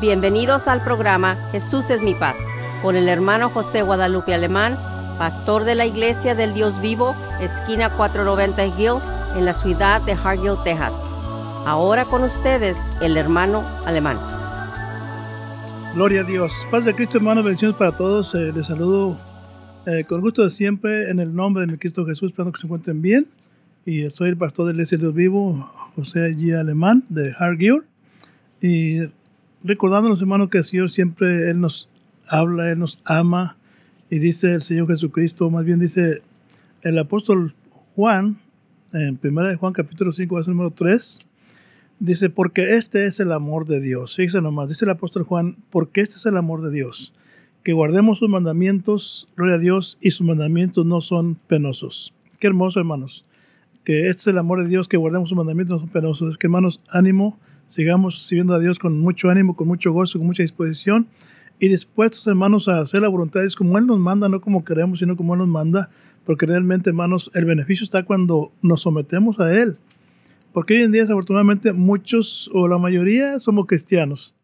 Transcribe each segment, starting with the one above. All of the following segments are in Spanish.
Bienvenidos al programa Jesús es mi paz, con el hermano José Guadalupe Alemán, pastor de la Iglesia del Dios Vivo, esquina 490 Hill, en la ciudad de Hargill, Texas. Ahora con ustedes, el hermano Alemán. Gloria a Dios. Paz de Cristo, hermano, bendiciones para todos. Eh, les saludo eh, con gusto de siempre en el nombre de mi Cristo Jesús, esperando que se encuentren bien. Y soy el pastor de la Iglesia del Dios Vivo, José G. Alemán, de Hargill. Y recordándonos, hermano, que el Señor siempre, Él nos habla, Él nos ama. Y dice el Señor Jesucristo, más bien dice el apóstol Juan, en 1 Juan capítulo 5, verso número 3, dice, porque este es el amor de Dios. Fíjense nomás, dice el apóstol Juan, porque este es el amor de Dios. Que guardemos sus mandamientos, gloria a Dios, y sus mandamientos no son penosos. Qué hermoso, hermanos. Que este es el amor de Dios, que guardemos sus mandamientos no son penosos. Es que, hermanos, ánimo, sigamos sirviendo a Dios con mucho ánimo, con mucho gozo, con mucha disposición y dispuestos, hermanos, a hacer la voluntad de Dios como Él nos manda, no como queremos, sino como Él nos manda, porque realmente, hermanos, el beneficio está cuando nos sometemos a Él. Porque hoy en día, desafortunadamente, muchos o la mayoría somos cristianos.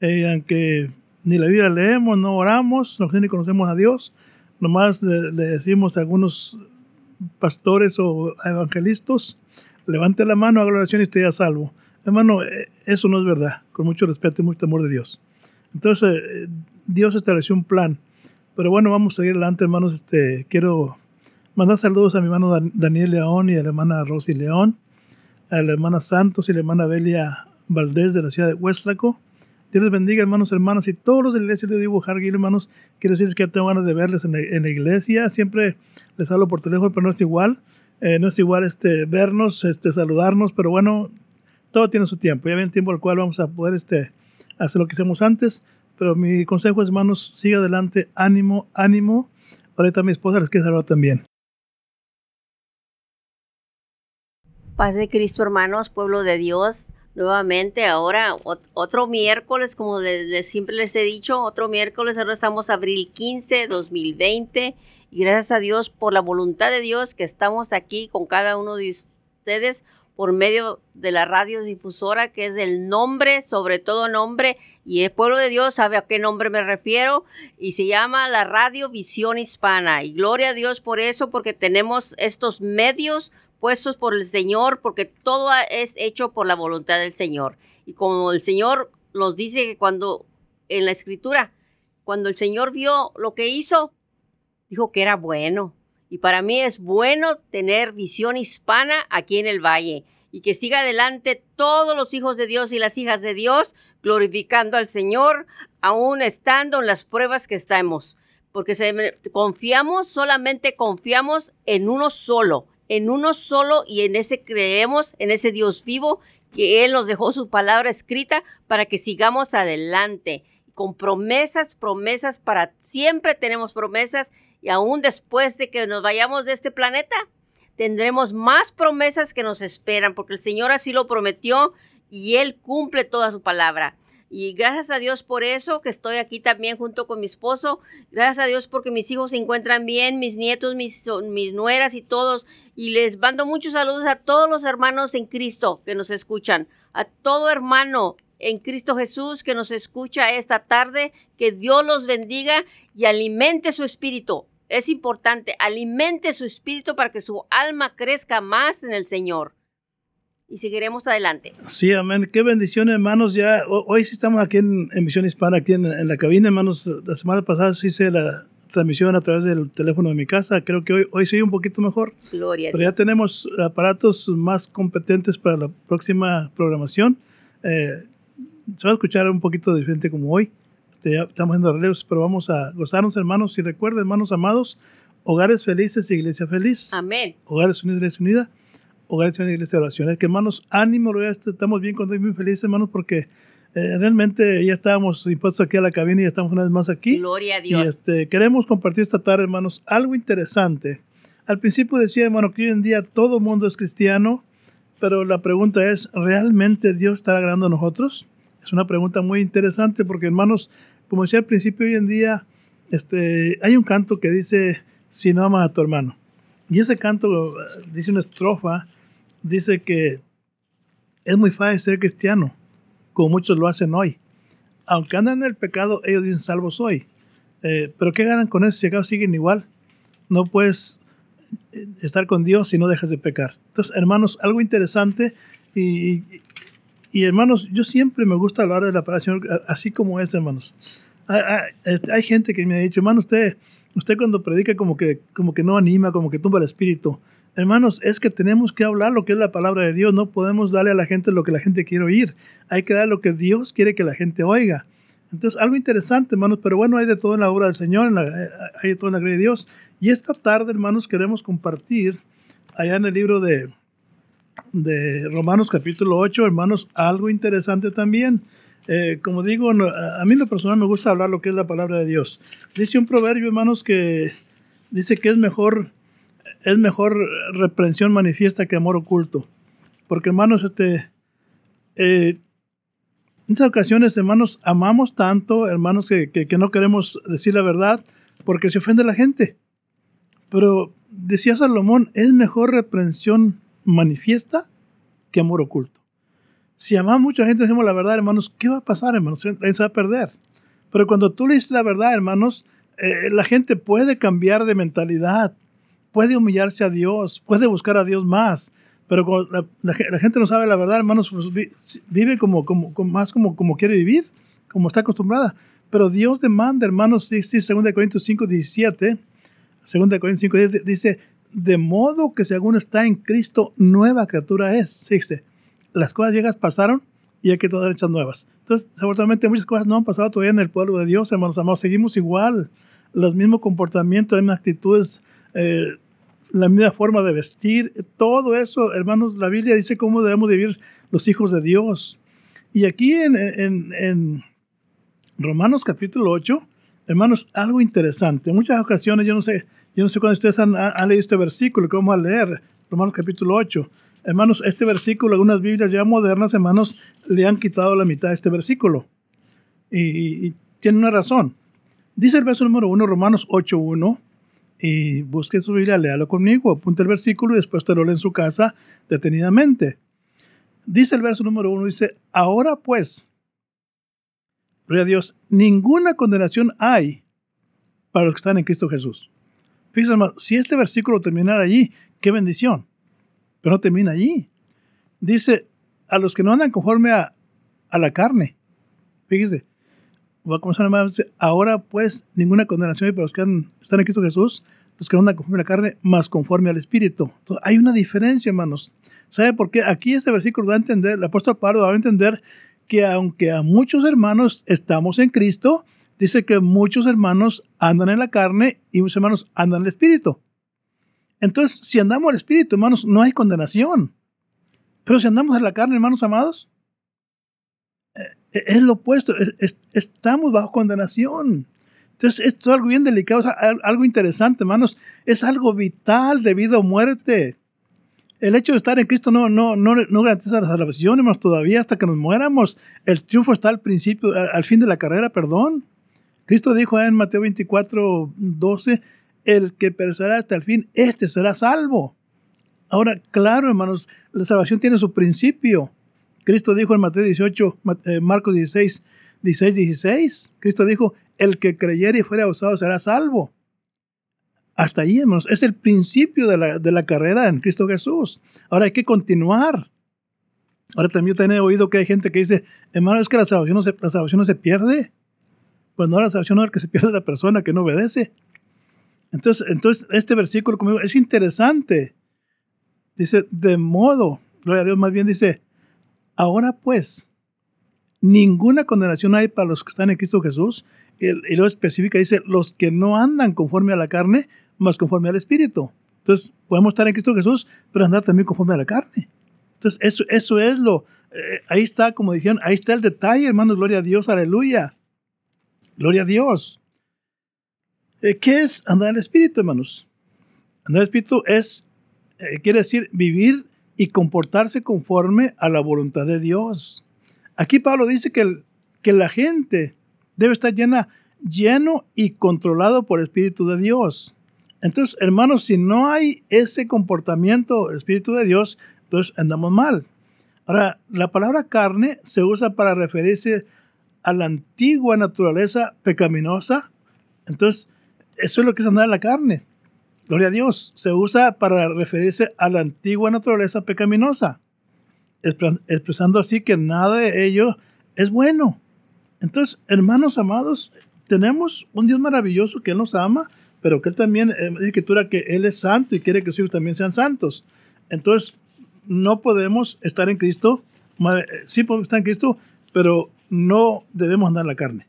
Eh, aunque ni la Biblia leemos, no oramos, no ni conocemos a Dios, nomás le, le decimos a algunos pastores o evangelistas, levante la mano, haga la oración y esté a salvo. Hermano, eh, eso no es verdad, con mucho respeto y mucho temor de Dios. Entonces, eh, Dios estableció un plan. Pero bueno, vamos a seguir adelante, hermanos. Este, quiero mandar saludos a mi hermano Daniel León y a la hermana Rosy León, a la hermana Santos y la hermana Belia Valdés de la ciudad de Hueslaco. Dios les bendiga, hermanos, hermanas, y todos los de la iglesia de Divo Hargill, hermanos. Quiero decirles que tengo ganas de verles en la, iglesia. Siempre les hablo por teléfono, pero no es igual. Eh, no es igual este, vernos, este, saludarnos, pero bueno, todo tiene su tiempo. Ya viene el tiempo al cual vamos a poder este, hacer lo que hicimos antes. Pero mi consejo es, hermanos, siga adelante, ánimo, ánimo. Ahorita mi esposa les quiere saludar también. Paz de Cristo, hermanos, pueblo de Dios. Nuevamente, ahora otro miércoles, como les, siempre les he dicho, otro miércoles, ahora estamos abril 15, 2020. Y gracias a Dios por la voluntad de Dios que estamos aquí con cada uno de ustedes por medio de la radiodifusora, que es el nombre, sobre todo nombre, y el pueblo de Dios sabe a qué nombre me refiero, y se llama la Radio Visión Hispana. Y gloria a Dios por eso, porque tenemos estos medios puestos por el Señor, porque todo es hecho por la voluntad del Señor. Y como el Señor nos dice que cuando en la escritura, cuando el Señor vio lo que hizo, dijo que era bueno y para mí es bueno tener visión hispana aquí en el valle y que siga adelante todos los hijos de Dios y las hijas de Dios glorificando al Señor, aún estando en las pruebas que estamos. Porque confiamos, solamente confiamos en uno solo, en uno solo y en ese creemos, en ese Dios vivo que Él nos dejó su palabra escrita para que sigamos adelante con promesas, promesas para siempre tenemos promesas y aún después de que nos vayamos de este planeta, tendremos más promesas que nos esperan, porque el Señor así lo prometió y Él cumple toda su palabra. Y gracias a Dios por eso, que estoy aquí también junto con mi esposo. Gracias a Dios porque mis hijos se encuentran bien, mis nietos, mis, mis nueras y todos. Y les mando muchos saludos a todos los hermanos en Cristo que nos escuchan. A todo hermano en Cristo Jesús que nos escucha esta tarde. Que Dios los bendiga y alimente su espíritu es importante, alimente su espíritu para que su alma crezca más en el Señor. Y seguiremos adelante. Sí, amén. Qué bendición, hermanos. Ya hoy sí estamos aquí en, Misión Hispana, aquí en, la cabina, hermanos. La semana pasada sí hice la transmisión a través del teléfono de mi casa. Creo que hoy, hoy sí un poquito mejor. Gloria. Pero ya tenemos aparatos más competentes para la próxima programación. Eh, se va a escuchar un poquito diferente como hoy. Este, estamos haciendo relevos, pero vamos a gozarnos, hermanos. Y recuerden, hermanos amados, hogares felices, iglesia feliz. Amén. Hogares unidos, iglesia unida. Hogares unidos, iglesia de oración. Que hermanos, ánimo, estamos bien cuando muy felices, hermanos, porque eh, realmente ya estábamos impuestos aquí a la cabina y ya estamos una vez más aquí. Gloria a Dios. Y este, queremos compartir esta tarde, hermanos, algo interesante. Al principio decía, hermano, que hoy en día todo mundo es cristiano, pero la pregunta es, ¿realmente Dios está agradando a nosotros? Es una pregunta muy interesante porque, hermanos, como decía al principio, hoy en día este, hay un canto que dice, si no amas a tu hermano. Y ese canto dice una estrofa, dice que es muy fácil ser cristiano, como muchos lo hacen hoy. aunque andan en el pecado, ellos dicen salvo soy. Eh, pero ¿qué ganan con eso si acaso siguen igual? No puedes eh, estar con Dios si no dejas de pecar. Entonces, hermanos, algo interesante y, y hermanos, yo siempre me gusta hablar de la palabra Señor así como es, hermanos. Hay, hay, hay, gente que me ha dicho, hermano, usted, usted cuando predica como que, como que no anima, como que tumba el espíritu. Hermanos, es que tenemos que hablar lo que es la palabra de Dios. No podemos darle a la gente lo que la gente quiere oír. Hay que dar lo que Dios quiere que la gente oiga. Entonces, algo interesante, hermanos, pero bueno, hay de todo en la obra del Señor, hay de todo en la gloria de Dios. Y esta tarde, hermanos, queremos compartir allá en el libro de, de Romanos capítulo 8, hermanos, algo interesante también. Eh, como digo, a mí lo personal me gusta hablar lo que es la palabra de Dios. Dice un proverbio, hermanos, que dice que es mejor, es mejor reprensión manifiesta que amor oculto. Porque, hermanos, este, eh, en muchas ocasiones, hermanos, amamos tanto, hermanos, que, que, que no queremos decir la verdad porque se ofende la gente. Pero decía Salomón, es mejor reprensión manifiesta que amor oculto. Si amamos mucha gente, decimos la verdad, hermanos, ¿qué va a pasar, hermanos? Se va a perder. Pero cuando tú le dices la verdad, hermanos, eh, la gente puede cambiar de mentalidad, puede humillarse a Dios, puede buscar a Dios más. Pero cuando la, la, gente no sabe la verdad, hermanos, pues vive como, más como, quiere vivir, como está acostumbrada. Pero Dios demanda, hermanos, sí, 2 Corintios 5, 17, 2 Corintios 5, 17, dice, de modo que alguno está en Cristo, nueva criatura es. Fíjese, las cosas viejas pasaron y hay que todas hechas nuevas. Entonces, seguramente muchas cosas no han pasado todavía en el pueblo de Dios, hermanos amados. Seguimos igual, los mismos comportamientos, las mismas actitudes, eh, la misma forma de vestir, todo eso, hermanos, la Biblia dice cómo debemos vivir los hijos de Dios. Y aquí en, en, en Romanos capítulo 8, hermanos, algo interesante. En muchas ocasiones, yo no sé, yo no sé cuándo ustedes han, leído este versículo que vamos a leer, Romanos capítulo 8. Hermanos, este versículo, algunas Biblias ya modernas, hermanos, le han quitado la mitad de este versículo. Y, tiene una razón. Dice el verso número 1, Romanos 8.1, y busque su Biblia, léalo conmigo, apunte el versículo y después te lo lee en su casa detenidamente. Dice el verso número 1, dice, ahora pues, gloria Dios, ninguna condenación hay para los que están en Cristo Jesús. Fíjense, hermano, si este versículo terminara allí, qué bendición. Pero no termina allí. Dice, a los que no andan conforme a, a la carne. Fíjese, va a comenzar decir, ahora pues ninguna condenación hay para los que están en Cristo Jesús, los que no andan conforme a la carne, más conforme al Espíritu. Hay una diferencia, hermanos. ¿Sabe por qué? Aquí este versículo da a entender, el apóstol Pablo da a entender que aunque a muchos hermanos estamos en Cristo, dice que muchos hermanos andan en la carne y muchos hermanos andan en el espíritu. Entonces, si andamos el espíritu, hermanos, no hay condenación. Pero si andamos en la carne, hermanos amados, eh, es lo opuesto, estamos bajo condenación. Entonces, esto es algo bien delicado, algo interesante, hermanos. Es algo vital de vida o muerte. El hecho de estar en Cristo no, no, no, no garantiza la salvación, hermanos, todavía hasta que nos muéramos. El triunfo está al principio, al fin de la carrera, perdón. Cristo dijo en Mateo 24, 12, el que perseverará hasta el fin, este será salvo. Ahora, claro, hermanos, la salvación tiene su principio. Cristo dijo en Mateo 18, eh, Marcos 16, 16, 16, Cristo dijo, el que creyere y fuera usado será salvo. Hasta ahí, hermanos, es el principio de la, de la carrera en Cristo Jesús. Ahora hay que continuar. Ahora también he oído que hay gente que dice, hermano, es que la salvación no se, la salvación no se pierde. Pues no la salvación no es que se pierde la persona que no obedece. Entonces, entonces este versículo conmigo es interesante. Dice, de modo, gloria a Dios, más bien dice, ahora pues, ninguna condenación hay para los que están en Cristo Jesús. Y, luego especifica, dice, los que no andan conforme a la carne, más conforme al Espíritu. Entonces, podemos estar en Cristo Jesús, pero andar también conforme a la carne. Entonces, eso, eso es lo, eh, ahí está, como dijeron, ahí está el detalle, hermanos, gloria a Dios, aleluya. Gloria a Dios. Eh, ¿Qué es andar en el Espíritu, hermanos? Andar en el Espíritu es, eh, quiere decir, vivir y comportarse conforme a la voluntad de Dios. Aquí Pablo dice que, que la gente debe estar llena, lleno y controlado por el Espíritu de Dios. Entonces, hermanos, si no hay ese comportamiento del Espíritu de Dios, entonces andamos mal. Ahora, la palabra carne se usa para referirse a la antigua naturaleza pecaminosa. Entonces, eso es lo que es andar en la carne. Gloria a Dios. Se usa para referirse a la antigua naturaleza pecaminosa, expresando así que nada de ello es bueno. Entonces, hermanos amados, tenemos un Dios maravilloso que nos ama, pero que Él también, eh, dice escritura que Él es santo y quiere que sus hijos también sean santos. Entonces, no podemos estar en Cristo, eh, sí podemos estar en Cristo, pero no debemos andar en la carne.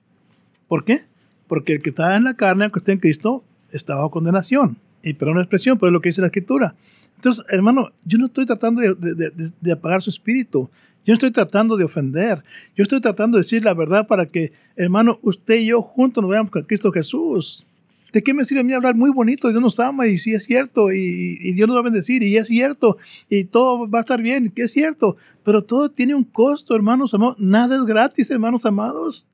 ¿Por qué? Porque el que está en la carne, aunque esté en Cristo, está bajo condenación. Y perdón la expresión, pero es lo que dice la Escritura. Entonces, hermano, yo no estoy tratando de, apagar su espíritu. Yo no estoy tratando de ofender. Yo estoy tratando de decir la verdad para que, hermano, usted y yo juntos nos veamos con Cristo Jesús. ¿De qué me sirve a mí hablar muy bonito? Dios nos ama y sí es cierto, y, y, Dios nos va a bendecir y es cierto, y todo va a estar bien, que es cierto, pero todo tiene un costo, hermanos amados. Nada es gratis, hermanos amados.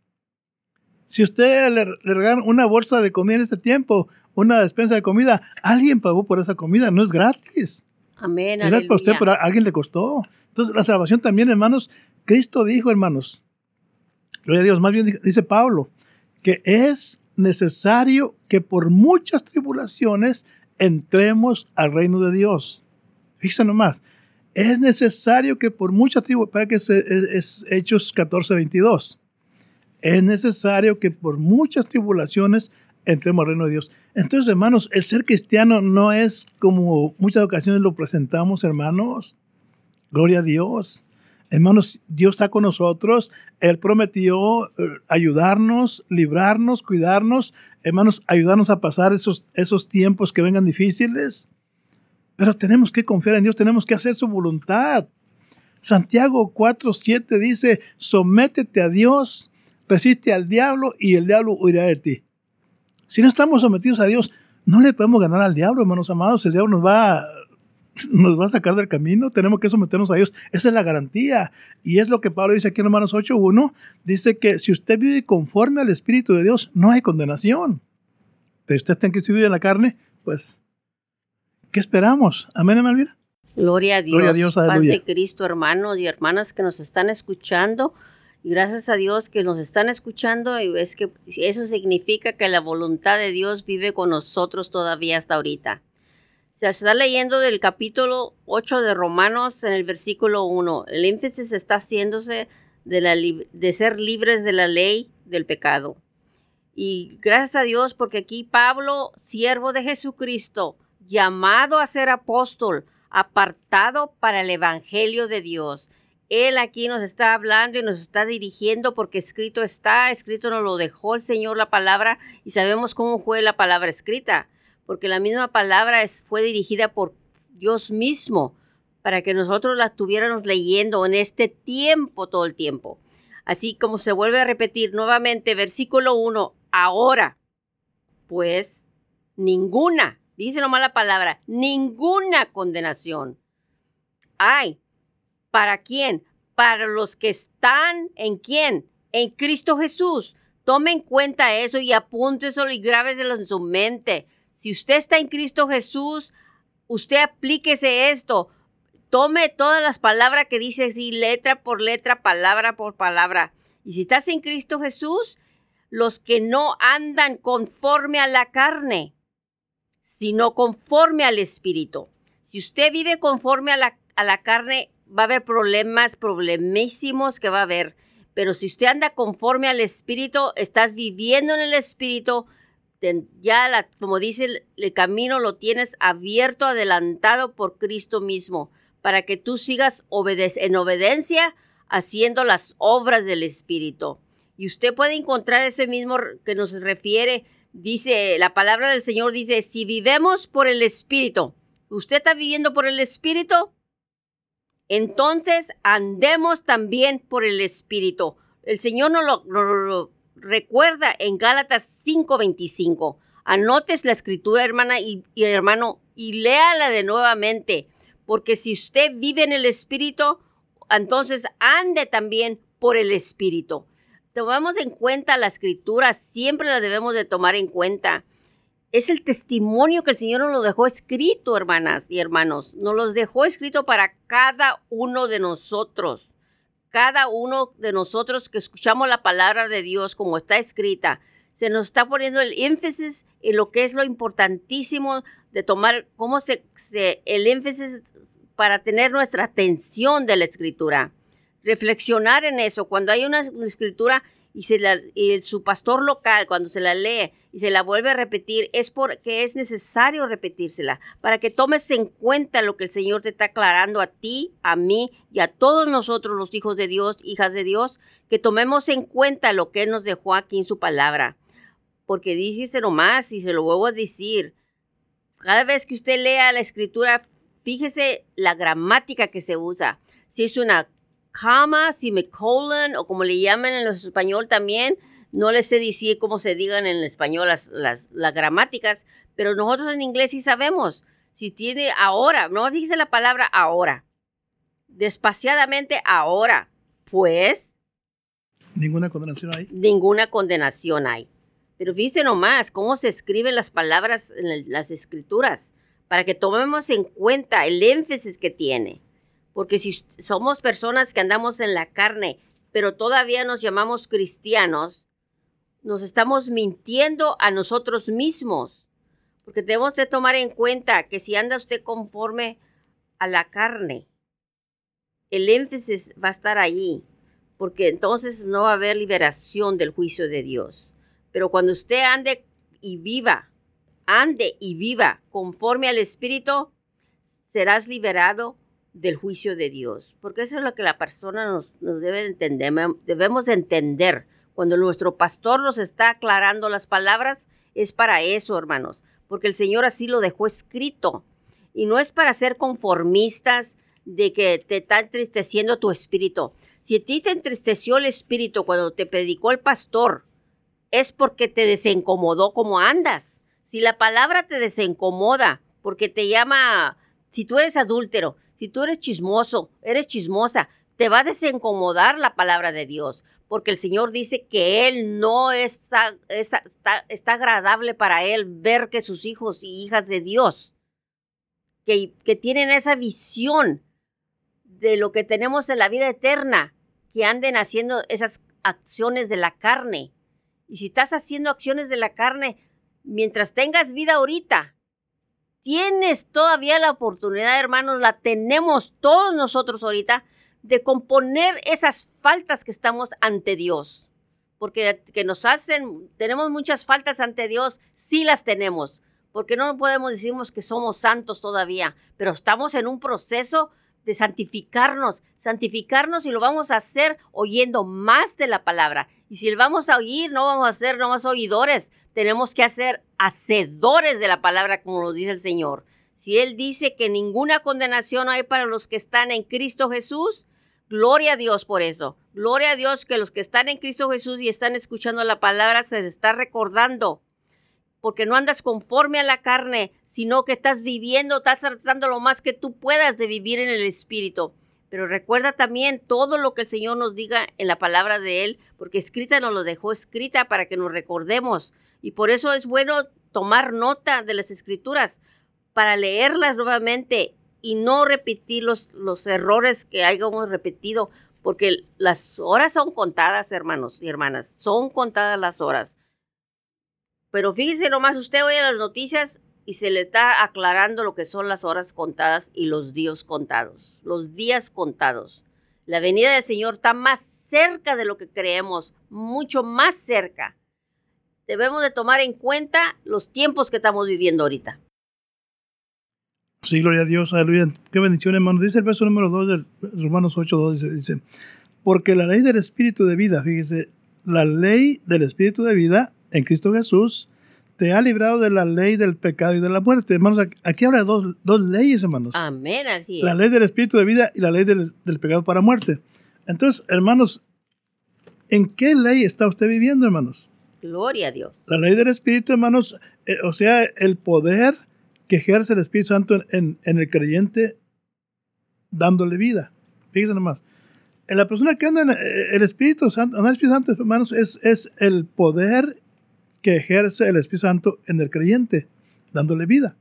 Si usted le, le regalan una bolsa de comida en este tiempo, una despensa de comida, alguien pagó por esa comida, no es gratis. Amén. Es para usted, pero a alguien le costó. Entonces, la salvación también, hermanos, Cristo dijo, hermanos, gloria a Dios, más bien dice Pablo, que es necesario que por muchas tribulaciones entremos al reino de Dios. Fíjense nomás, es necesario que por muchas tribulaciones, para que es, es Hechos 14, 22, es necesario que por muchas tribulaciones entremos al reino de Dios. Entonces, hermanos, el ser cristiano no es como muchas ocasiones lo presentamos, hermanos. Gloria a Dios. Hermanos, Dios está con nosotros. Él prometió eh, ayudarnos, librarnos, cuidarnos. Hermanos, ayudarnos a pasar esos, esos tiempos que vengan difíciles. Pero tenemos que confiar en Dios, tenemos que hacer su voluntad. Santiago 4, 7 dice, sométete a Dios resiste al diablo y el diablo huirá de ti. Si no estamos sometidos a Dios, no le podemos ganar al diablo, hermanos amados. El diablo nos va, nos va a sacar del camino. Tenemos que someternos a Dios. Esa es la garantía. Y es lo que Pablo dice aquí en Romanos 8.1. Dice que si usted vive conforme al Espíritu de Dios, no hay condenación. Pero usted está en Cristo vive en la carne, pues, ¿qué esperamos? Amén, hermana Gloria a Dios. Gloria a Dios, Paz de Cristo, hermanos y hermanas que nos están escuchando. Y gracias a Dios que nos están escuchando y es que eso significa que la voluntad de Dios vive con nosotros todavía hasta ahorita. Se está leyendo del capítulo 8 de Romanos en el versículo 1. El énfasis está haciéndose de, ser libres de la ley del pecado. Y gracias a Dios porque aquí Pablo, siervo de Jesucristo, llamado a ser apóstol, apartado para el Evangelio de Dios, él aquí nos está hablando y nos está dirigiendo porque escrito está, escrito nos lo dejó el Señor la palabra y sabemos cómo fue la palabra escrita, porque la misma palabra fue dirigida por Dios mismo para que nosotros la estuviéramos leyendo en este tiempo todo el tiempo. Así como se vuelve a repetir nuevamente, versículo 1, ahora, pues ninguna, dice nomás la palabra, ninguna condenación hay ¿Para quién? Para los que están en quién? En Cristo Jesús. Tome en cuenta eso y apúnteselo y grábeselo en su mente. Si usted está en Cristo Jesús, usted aplíquese esto. Tome todas las palabras que dice así, letra por letra, palabra por palabra. Y si estás en Cristo Jesús, los que no andan conforme a la carne, sino conforme al Espíritu. Si usted vive conforme a la, a la carne, va a haber problemas, problemísimos que va a haber. Pero si usted anda conforme al Espíritu, estás viviendo en el Espíritu, ya como dice el, camino lo tienes abierto, adelantado por Cristo mismo, para que tú sigas en obediencia haciendo las obras del Espíritu. Y usted puede encontrar ese mismo que nos refiere, dice, la palabra del Señor dice, si vivemos por el Espíritu, ¿usted está viviendo por el Espíritu? Entonces andemos también por el Espíritu. El Señor nos lo, recuerda en Gálatas 5:25. Anotes la escritura, hermana y, hermano, y léala de nuevamente, porque si usted vive en el Espíritu, entonces ande también por el Espíritu. Tomamos en cuenta la escritura, siempre la debemos de tomar en cuenta es el testimonio que el Señor nos lo dejó escrito, hermanas y hermanos. Nos los dejó escrito para cada uno de nosotros. cada uno de nosotros que escuchamos la palabra de Dios como está escrita, se nos está poniendo el énfasis en lo que es lo importantísimo de tomar, cómo se, el énfasis para tener nuestra atención de la escritura. Reflexionar en eso. Cuando hay una escritura y, se la, y su pastor local, cuando se la lee y se la vuelve a repetir, es porque es necesario repetírsela, para que tomes en cuenta lo que el Señor te está aclarando a ti, a mí y a todos nosotros, los hijos de Dios, hijas de Dios, que tomemos en cuenta lo que nos dejó aquí en su palabra. Porque díjese nomás y se lo vuelvo a decir, cada vez que usted lea la escritura, fíjese la gramática que se usa. Si es una cama, semicolon o como le llaman en español también. No les sé decir cómo se digan en español las, las, gramáticas, pero nosotros en inglés sí sabemos. Si tiene ahora, no dice la palabra ahora. Despaciadamente ahora. Pues. Ninguna condenación hay. Ninguna condenación hay. Pero fíjense nomás cómo se escriben las palabras en las escrituras para que tomemos en cuenta el énfasis que tiene. Porque si somos personas que andamos en la carne, pero todavía nos llamamos cristianos, nos estamos mintiendo a nosotros mismos. Porque debemos de tomar en cuenta que si anda usted conforme a la carne, el énfasis va a estar allí, porque entonces no va a haber liberación del juicio de Dios. Pero cuando usted ande y viva, ande y viva conforme al Espíritu, serás liberado del juicio de Dios, porque eso es lo que la persona nos, debe entender, debemos entender. Cuando nuestro pastor nos está aclarando las palabras, es para eso, hermanos, porque el Señor así lo dejó escrito. Y no es para ser conformistas de que te está entristeciendo tu espíritu. Si a ti te entristeció el espíritu cuando te predicó el pastor, es porque te desencomodó como andas. Si la palabra te desencomoda porque te llama, si tú eres adúltero, si tú eres chismoso, eres chismosa, te va a desincomodar la palabra de Dios, porque el Señor dice que Él no está, está, agradable para Él ver que sus hijos y hijas de Dios, que, que tienen esa visión de lo que tenemos en la vida eterna, que anden haciendo esas acciones de la carne. Y si estás haciendo acciones de la carne, mientras tengas vida ahorita, tienes todavía la oportunidad, hermanos, la tenemos todos nosotros ahorita, de componer esas faltas que estamos ante Dios. Porque que nos hacen, tenemos muchas faltas ante Dios, sí las tenemos. Porque no podemos decirnos que somos santos todavía, pero estamos en un proceso de santificarnos, santificarnos y lo vamos a hacer oyendo más de la palabra. Y si lo vamos a oír, no vamos a ser nomás oidores, tenemos que hacer hacedores de la palabra, como nos dice el Señor. Si Él dice que ninguna condenación hay para los que están en Cristo Jesús, gloria a Dios por eso. Gloria a Dios que los que están en Cristo Jesús y están escuchando la palabra se está recordando. Porque no andas conforme a la carne, sino que estás viviendo, estás tratando lo más que tú puedas de vivir en el Espíritu. Pero recuerda también todo lo que el Señor nos diga en la palabra de Él, porque escrita nos lo dejó escrita para que nos recordemos. Y por eso es bueno tomar nota de las escrituras para leerlas nuevamente y no repetir los, los errores que hayamos repetido, porque las horas son contadas, hermanos y hermanas, son contadas las horas. Pero fíjese nomás, usted oye las noticias y se le está aclarando lo que son las horas contadas y los días contados, los días contados. La venida del Señor está más cerca de lo que creemos, mucho más cerca debemos de tomar en cuenta los tiempos que estamos viviendo ahorita. Sí, gloria a Dios, aleluya. Qué bendición, hermano. Dice el verso número 2 de Romanos 8, 2, dice, porque la ley del Espíritu de vida, fíjese, la ley del Espíritu de vida en Cristo Jesús te ha librado de la ley del pecado y de la muerte. Hermanos, aquí habla de dos, dos leyes, hermanos. Amén, así es. La ley del Espíritu de vida y la ley del, del pecado para muerte. Entonces, hermanos, ¿en qué ley está usted viviendo, hermanos? Gloria a Dios. La ley del Espíritu, hermanos, eh, o sea, el poder que ejerce el Espíritu Santo en, el creyente dándole vida. Fíjense nomás. En la persona que anda en eh, el Espíritu Santo, el Espíritu Santo, hermanos, es, es el poder que ejerce el Espíritu Santo en el creyente, dándole vida.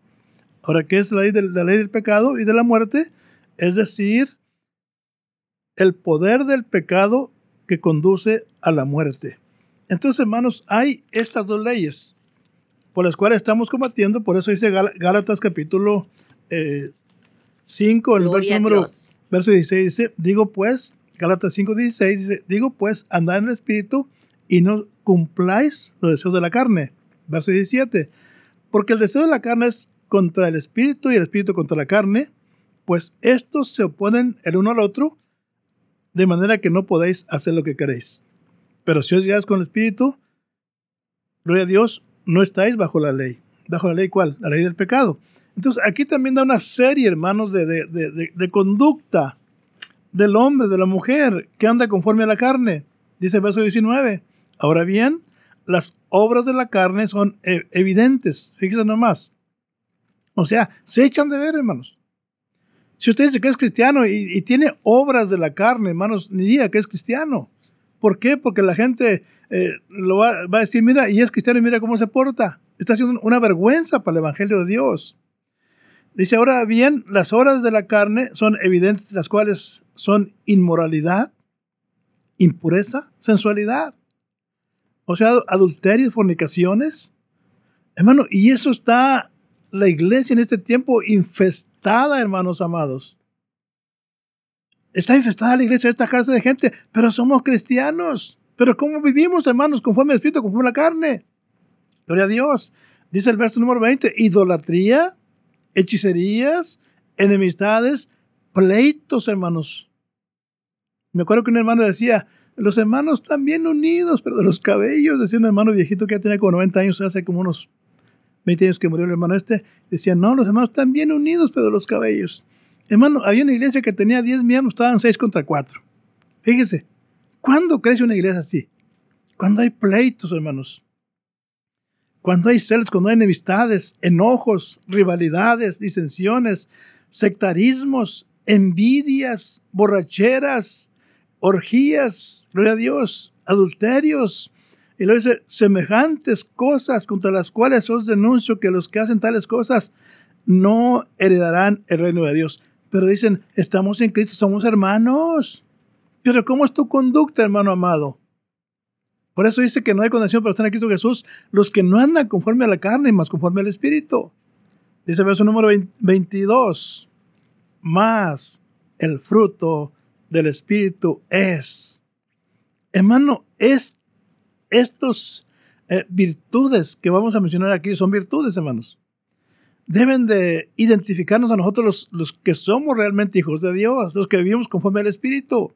Ahora, ¿qué es la ley, la ley del pecado y de la muerte? Es decir, el poder del pecado que conduce a la muerte. Entonces, hermanos, hay estas dos leyes por las cuales estamos combatiendo. Por eso dice Gálatas capítulo 5, eh, el verso número verso 16 dice, digo pues, Gálatas 5, 16 dice, digo pues, andad en el Espíritu y no cumpláis los deseos de la carne. Verso 17, porque el deseo de la carne es contra el Espíritu y el Espíritu contra la carne, pues estos se oponen el uno al otro, de manera que no podéis hacer lo que queréis. Pero si os guiáis con el Espíritu, gloria a Dios, no estáis bajo la ley. ¿Bajo la ley cuál? La ley del pecado. Entonces aquí también da una serie, hermanos, de, de, conducta del hombre, de la mujer, que anda conforme a la carne. Dice el verso 19. Ahora bien, las obras de la carne son eh, evidentes. Fíjense nomás. O sea, se echan de ver, hermanos. Si usted dice que es cristiano y, tiene obras de la carne, hermanos, ni diga que es cristiano. ¿Por qué? Porque la gente eh, lo va, a decir, mira, y es cristiano y mira cómo se porta. Está haciendo una vergüenza para el Evangelio de Dios. Dice, ahora bien, las obras de la carne son evidentes, las cuales son inmoralidad, impureza, sensualidad. O sea, adulterios, fornicaciones. Hermano, y eso está la iglesia en este tiempo infestada, hermanos amados. Está infestada la iglesia, esta casa de gente, pero somos cristianos. Pero ¿cómo vivimos, hermanos? Conforme al Espíritu, conforme la carne. Gloria a Dios. Dice el verso número 20, idolatría, hechicerías, enemistades, pleitos, hermanos. Me acuerdo que un hermano decía, los hermanos están bien unidos, pero de los cabellos, decía un hermano viejito que ya tenía como 90 años, hace como unos 20 años que murió el hermano este, decía, no, los hermanos están bien unidos, pero los cabellos. Hermano, había una iglesia que tenía 10 miembros, estaban 6 contra 4. Fíjese, ¿cuándo crece una iglesia así? Cuando hay pleitos, hermanos. Cuando hay celos, cuando hay enemistades, enojos, rivalidades, disensiones, sectarismos, envidias, borracheras, orgías, gloria a Dios, adulterios, y luego dice, semejantes cosas contra las cuales os denuncio que los que hacen tales cosas no heredarán el reino de Dios. Pero dicen, estamos en Cristo, somos hermanos. Pero ¿cómo es tu conducta, hermano amado? Por eso dice que no hay condenación para estar en Cristo Jesús, los que no andan conforme a la carne, más conforme al Espíritu. Dice el verso número 22, más el fruto del Espíritu es. Hermano, es estos eh, virtudes que vamos a mencionar aquí son virtudes, hermanos. Deben de identificarnos a nosotros los, los que somos realmente hijos de Dios, los que vivimos conforme al Espíritu.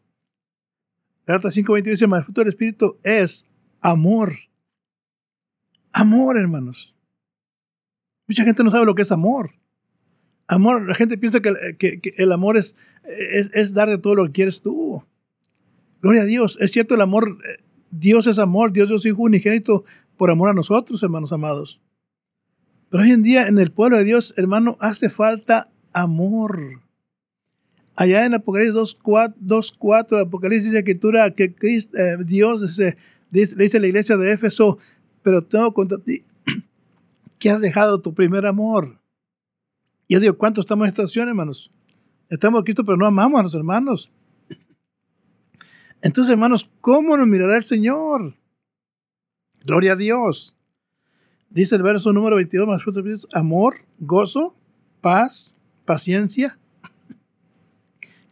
Gálatas 5.20 dice, el fruto del Espíritu es amor. Amor, hermanos. Mucha gente no sabe lo que es amor. Amor, la gente piensa que, el amor es, es, es dar de todo lo que quieres tú. Gloria a Dios. Es cierto, el amor eh, Dios es amor, Dios es Hijo unigénito por amor a nosotros, hermanos amados. Pero hoy en día en el pueblo de Dios, hermano, hace falta amor. Allá en Apocalipsis 2.4, Apocalipsis dice escritura que eh, Dios dice, le dice a la iglesia de Éfeso, pero tengo contra ti que has dejado tu primer amor. Yo digo, ¿cuánto estamos en esta situación, hermanos? Estamos en Cristo, pero no amamos a los hermanos. Entonces, hermanos, ¿cómo nos mirará el Señor? Gloria a Dios. Dice el verso número 22, más amor, gozo, paz, paciencia.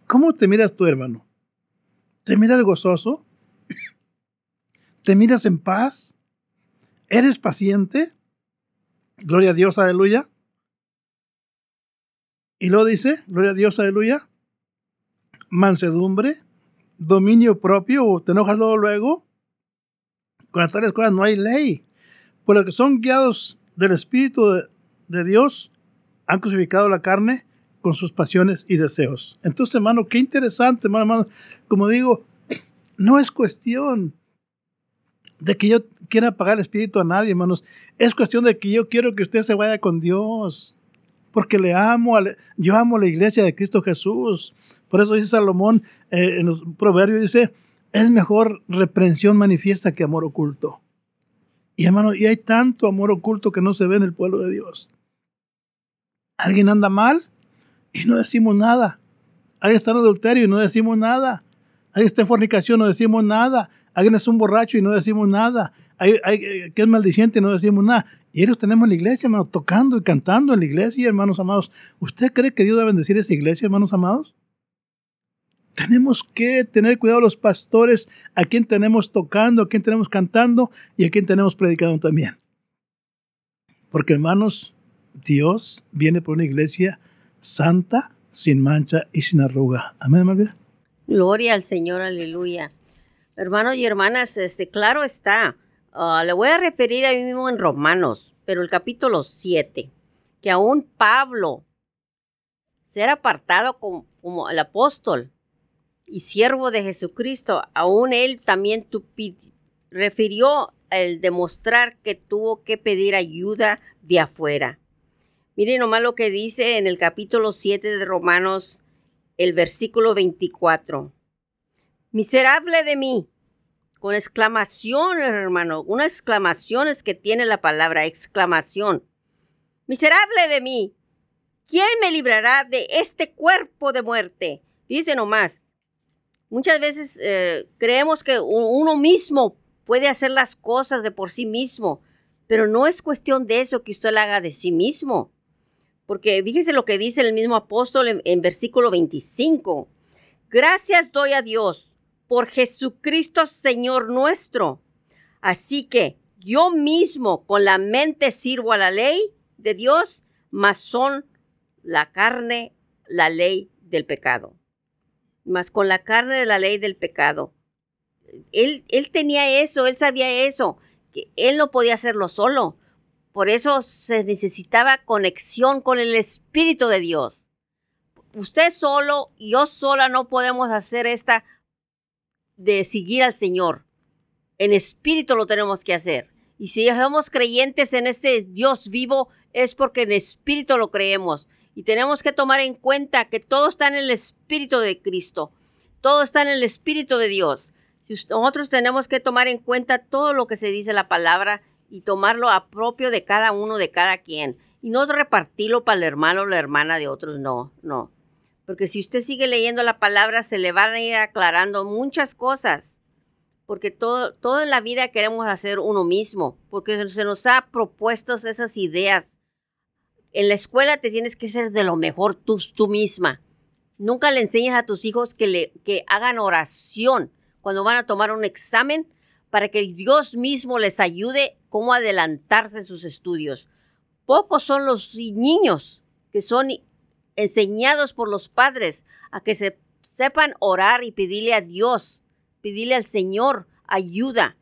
¿Cómo te miras tú, hermano? ¿Te miras gozoso? ¿Te miras en paz? ¿Eres paciente? Gloria a Dios, aleluya. Y lo dice, gloria a Dios, aleluya. Mansedumbre, dominio propio o te enojas luego, luego. Con las tales cosas no hay ley. Por lo que son guiados del Espíritu de, Dios, han crucificado la carne con sus pasiones y deseos. Entonces, hermano, qué interesante, hermano, hermano. Como digo, no es cuestión de que yo quiera pagar el espíritu a nadie, hermanos. Es cuestión de que yo quiero que usted se vaya con Dios porque le amo, yo amo la iglesia de Cristo Jesús. Por eso dice Salomón eh, en los proverbios, dice, es mejor reprensión manifiesta que amor oculto. Y hermano, y hay tanto amor oculto que no se ve en el pueblo de Dios. Alguien anda mal y no decimos nada. Ahí está en adulterio y no decimos nada. Alguien está en fornicación, no decimos nada. Alguien es un borracho y no decimos nada. Hay, hay, que es maldiciente y no decimos nada. Y ellos tenemos en la iglesia, hermano, tocando y cantando en la iglesia, hermanos amados. ¿Usted cree que Dios va a bendecir esa iglesia, hermanos amados? Tenemos que tener cuidado los pastores, a quien tenemos tocando, a quien tenemos cantando y a quien tenemos predicando también. Porque hermanos, Dios viene por una iglesia santa, sin mancha y sin arruga. Amén, hermana. Gloria al Señor, aleluya. Hermanos y hermanas, este, claro está, ah, le voy a referir a mí mismo en Romanos, pero el capítulo 7, que aún Pablo ser apartado como, como el apóstol y siervo de Jesucristo, aún él también refirió el demostrar que tuvo que pedir ayuda de afuera. Miren nomás lo que dice en el capítulo 7 de Romanos, el versículo 24. Miserable de mí, con exclamaciones, hermano, unas exclamaciones que tiene la palabra exclamación. Miserable de mí, ¿quién me librará de este cuerpo de muerte? Dice nomás. Muchas veces eh, creemos que uno mismo puede hacer las cosas de por sí mismo, pero no es cuestión de eso que usted la haga de sí mismo. Porque fíjese lo que dice el mismo apóstol en, versículo 25. Gracias doy a Dios por Jesucristo Señor nuestro. Así que yo mismo con la mente sirvo a la ley de Dios, mas son la carne la ley del pecado. Mas con la carne de la ley del pecado. Él, él tenía eso, él sabía eso, que él no podía hacerlo solo. Por eso se necesitaba conexión con el Espíritu de Dios. Usted solo yo sola no podemos hacer esta de seguir al Señor. En espíritu lo tenemos que hacer. Y si somos creyentes en ese Dios vivo, es porque en espíritu lo creemos. Y tenemos que tomar en cuenta que todo está en el espíritu de Cristo. Todo está en el espíritu de Dios. Nosotros tenemos que tomar en cuenta todo lo que se dice la palabra y tomarlo a propio de cada uno, de cada quien. Y no repartirlo para el hermano o la hermana de otros, no, no. Porque si usted sigue leyendo la palabra, se le van a ir aclarando muchas cosas. Porque todo, todo en la vida queremos hacer uno mismo. Porque se nos ha propuesto esas ideas. En la escuela te tienes que ser de lo mejor tú, tú misma. Nunca le enseñas a tus hijos que, le, que hagan oración cuando van a tomar un examen para que Dios mismo les ayude cómo adelantarse en sus estudios. Pocos son los niños que son enseñados por los padres a que se sepan orar y pedirle a Dios, pedirle al Señor ayuda.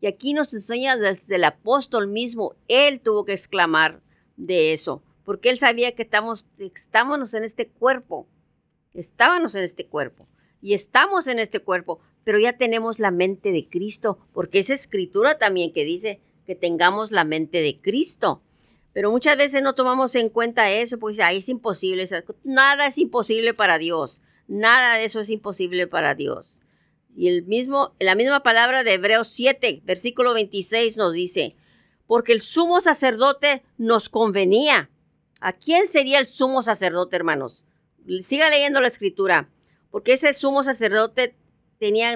Y aquí nos enseña desde el apóstol mismo, él tuvo que exclamar de eso, porque él sabía que estamos, estábamos en este cuerpo, estábamos en este cuerpo, y estamos en este cuerpo, pero ya tenemos la mente de Cristo, porque esa escritura también que dice que tengamos la mente de Cristo. Pero muchas veces no tomamos en cuenta eso, porque ahí es imposible. Nada es imposible para Dios. Nada de eso es imposible para Dios. Y el mismo, la misma palabra de Hebreos 7, versículo 26 nos dice, porque el sumo sacerdote nos convenía. ¿A quién sería el sumo sacerdote, hermanos? Siga leyendo la escritura, porque ese sumo sacerdote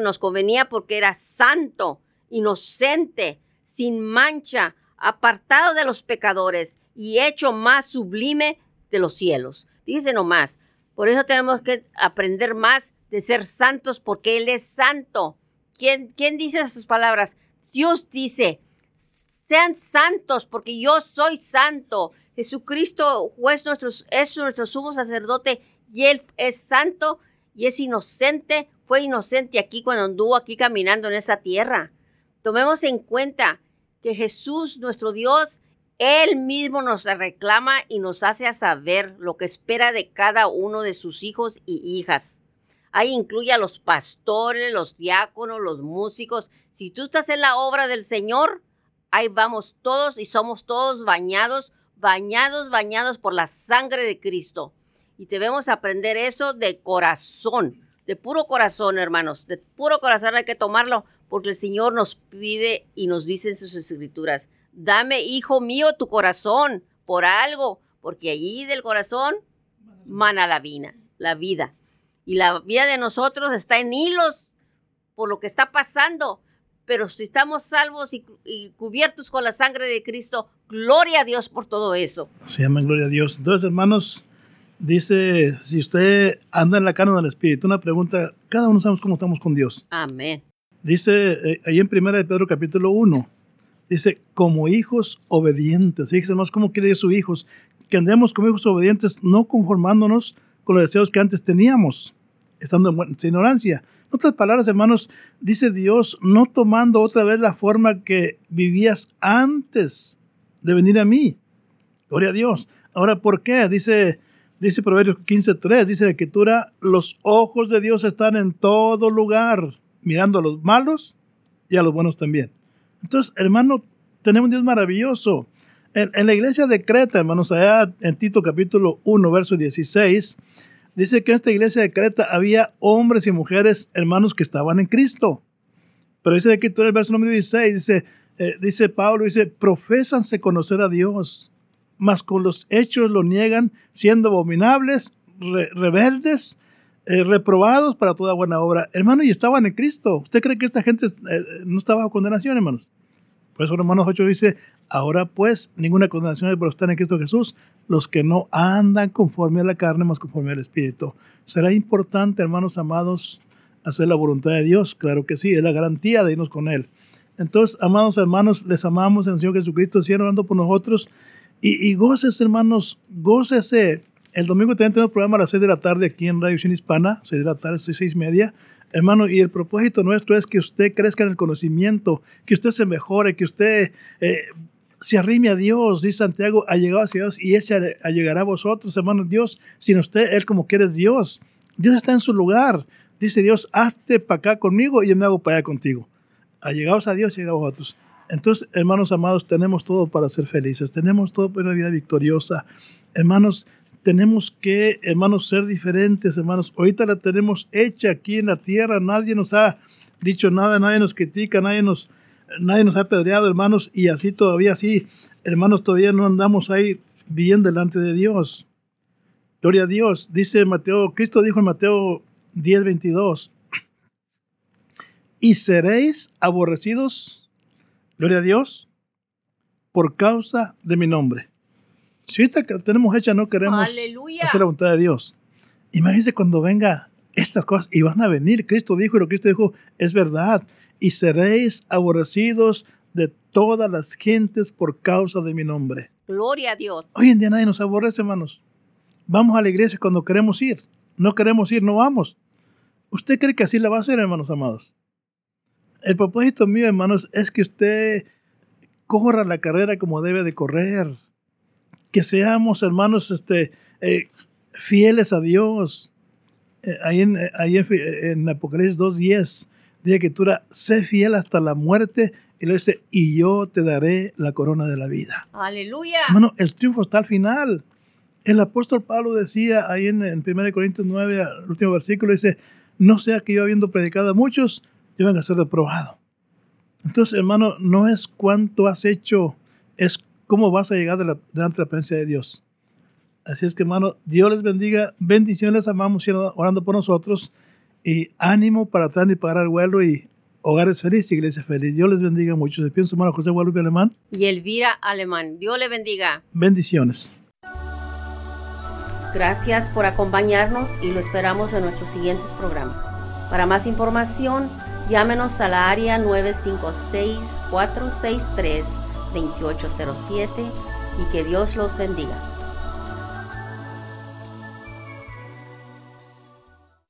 nos convenía porque era santo, inocente, sin mancha, apartado de los pecadores y hecho más sublime de los cielos. Fíjense nomás, por eso tenemos que aprender más de ser santos porque Él es santo. ¿Quién, quién dice esas palabras? Dios dice, sean santos porque yo soy santo. Jesucristo nuestro, es nuestro sumo sacerdote y Él es santo y es inocente fue inocente aquí cuando anduvo aquí caminando en esta tierra. Tomemos en cuenta que Jesús, nuestro Dios, Él mismo nos reclama y nos hace saber lo que espera de cada uno de sus hijos y hijas. Ahí incluye a los pastores, los diáconos, los músicos. Si tú estás en la obra del Señor, ahí vamos todos y somos todos bañados, bañados, bañados por la sangre de Cristo. Y debemos aprender eso de corazón de puro corazón, hermanos, de puro corazón hay que tomarlo, porque el Señor nos pide y nos dice en sus escrituras, dame, hijo mío, tu corazón por algo, porque allí del corazón mana la vida, la vida. Y la vida de nosotros está en hilos por lo que está pasando, pero si estamos salvos y, y, cubiertos con la sangre de Cristo, gloria a Dios por todo eso. Se llama gloria a Dios. Entonces, hermanos, dice, si usted anda en la carne del Espíritu, una pregunta, cada uno sabemos cómo estamos con Dios. Amén. Dice eh, ahí en Primera de Pedro capítulo 1, dice, como hijos obedientes. Fíjense hermanos, ¿cómo quiere sus hijos? Que andemos como hijos obedientes, no conformándonos con los deseos que antes teníamos, estando en ignorancia. En otras palabras, hermanos, dice Dios, no tomando otra vez la forma que vivías antes de venir a mí. Gloria a Dios. Ahora, ¿por qué? Dice, dice Proverbios 15.3, dice la escritura, los ojos de Dios están en todo lugar, mirando a los malos y a los buenos también. Entonces, hermano, tenemos un Dios maravilloso. En, la iglesia de Creta, hermanos, allá en Tito capítulo 1, verso 16, dice que en esta iglesia de Creta había hombres y mujeres, hermanos, que estaban en Cristo. Pero dice aquí en el verso número 16, dice, eh, dice Pablo, dice, profésanse conocer a Dios, mas con los hechos lo niegan, siendo abominables, re, rebeldes, eh, reprobados para toda buena obra. Hermano, y estaban en Cristo. ¿Usted cree que esta gente eh, no estaba bajo condenación, hermanos? Por eso Romanos 8 dice, ahora pues ninguna condenación hay por estar en Cristo Jesús, los que no andan conforme a la carne, más conforme al Espíritu. ¿Será importante, hermanos amados, hacer la voluntad de Dios? Claro que sí, es la garantía de irnos con Él. Entonces, amados hermanos, les amamos en el Señor Jesucristo, sigan por nosotros y, y goces, hermanos, gócese. El domingo también tenemos programa a las 6 de la tarde aquí en Radio Cien Hispana, 6 de la tarde, 6, 6 y media. Hermano, y el propósito nuestro es que usted crezca en el conocimiento, que usted se mejore, que usted eh, se arrime a Dios, dice Santiago, ha llegado hacia Dios y Él se allegará a vosotros, hermano. Dios, sin usted, Él como quiere es Dios. Dios está en su lugar. Dice Dios, hazte para acá conmigo y yo me hago para allá contigo. Allegados a Dios y a vosotros. Entonces, hermanos amados, tenemos todo para ser felices, tenemos todo para una vida victoriosa. Hermanos, tenemos que, hermanos, ser diferentes, hermanos. Ahorita la tenemos hecha aquí en la tierra, nadie nos ha dicho nada, nadie nos critica, nadie nos, nadie nos ha apedreado, hermanos, y así todavía así, hermanos, todavía no andamos ahí bien delante de Dios. Gloria a Dios. Dice Mateo, Cristo dijo en Mateo 10, 22, y seréis aborrecidos, gloria a Dios, por causa de mi nombre. Si ahorita que tenemos hecha no queremos Aleluya. hacer la voluntad de Dios, imagínense cuando venga estas cosas y van a venir. Cristo dijo y lo que Cristo dijo es verdad. Y seréis aborrecidos de todas las gentes por causa de mi nombre. Gloria a Dios. Hoy en día nadie nos aborrece, hermanos. Vamos a la iglesia cuando queremos ir. No queremos ir, no vamos. ¿Usted cree que así la va a hacer, hermanos amados? El propósito mío, hermanos, es que usted corra la carrera como debe de correr. Que seamos, hermanos, este, eh, fieles a Dios. Eh, ahí en, eh, ahí en, en Apocalipsis 2.10 dice que tú eras, sé fiel hasta la muerte. Y le dice, y yo te daré la corona de la vida. Aleluya. Hermano, el triunfo está al final. El apóstol Pablo decía ahí en, en 1 Corintios 9, el último versículo, dice, no sea que yo habiendo predicado a muchos, yo venga a ser reprobado. Entonces, hermano, no es cuánto has hecho, es cómo vas a llegar de la, delante de la presencia de Dios. Así es que, hermano, Dios les bendiga, bendiciones, les amamos, sigan orando por nosotros y ánimo para atrás y pagar el vuelo y hogares felices, iglesia feliz. Dios les bendiga mucho. Se piensa, hermano José Guadalupe Alemán. Y Elvira Alemán. Dios le bendiga. Bendiciones. Gracias por acompañarnos y lo esperamos en nuestros siguientes programas. Para más información, llámenos a la área 956-463-2807 y que Dios los bendiga.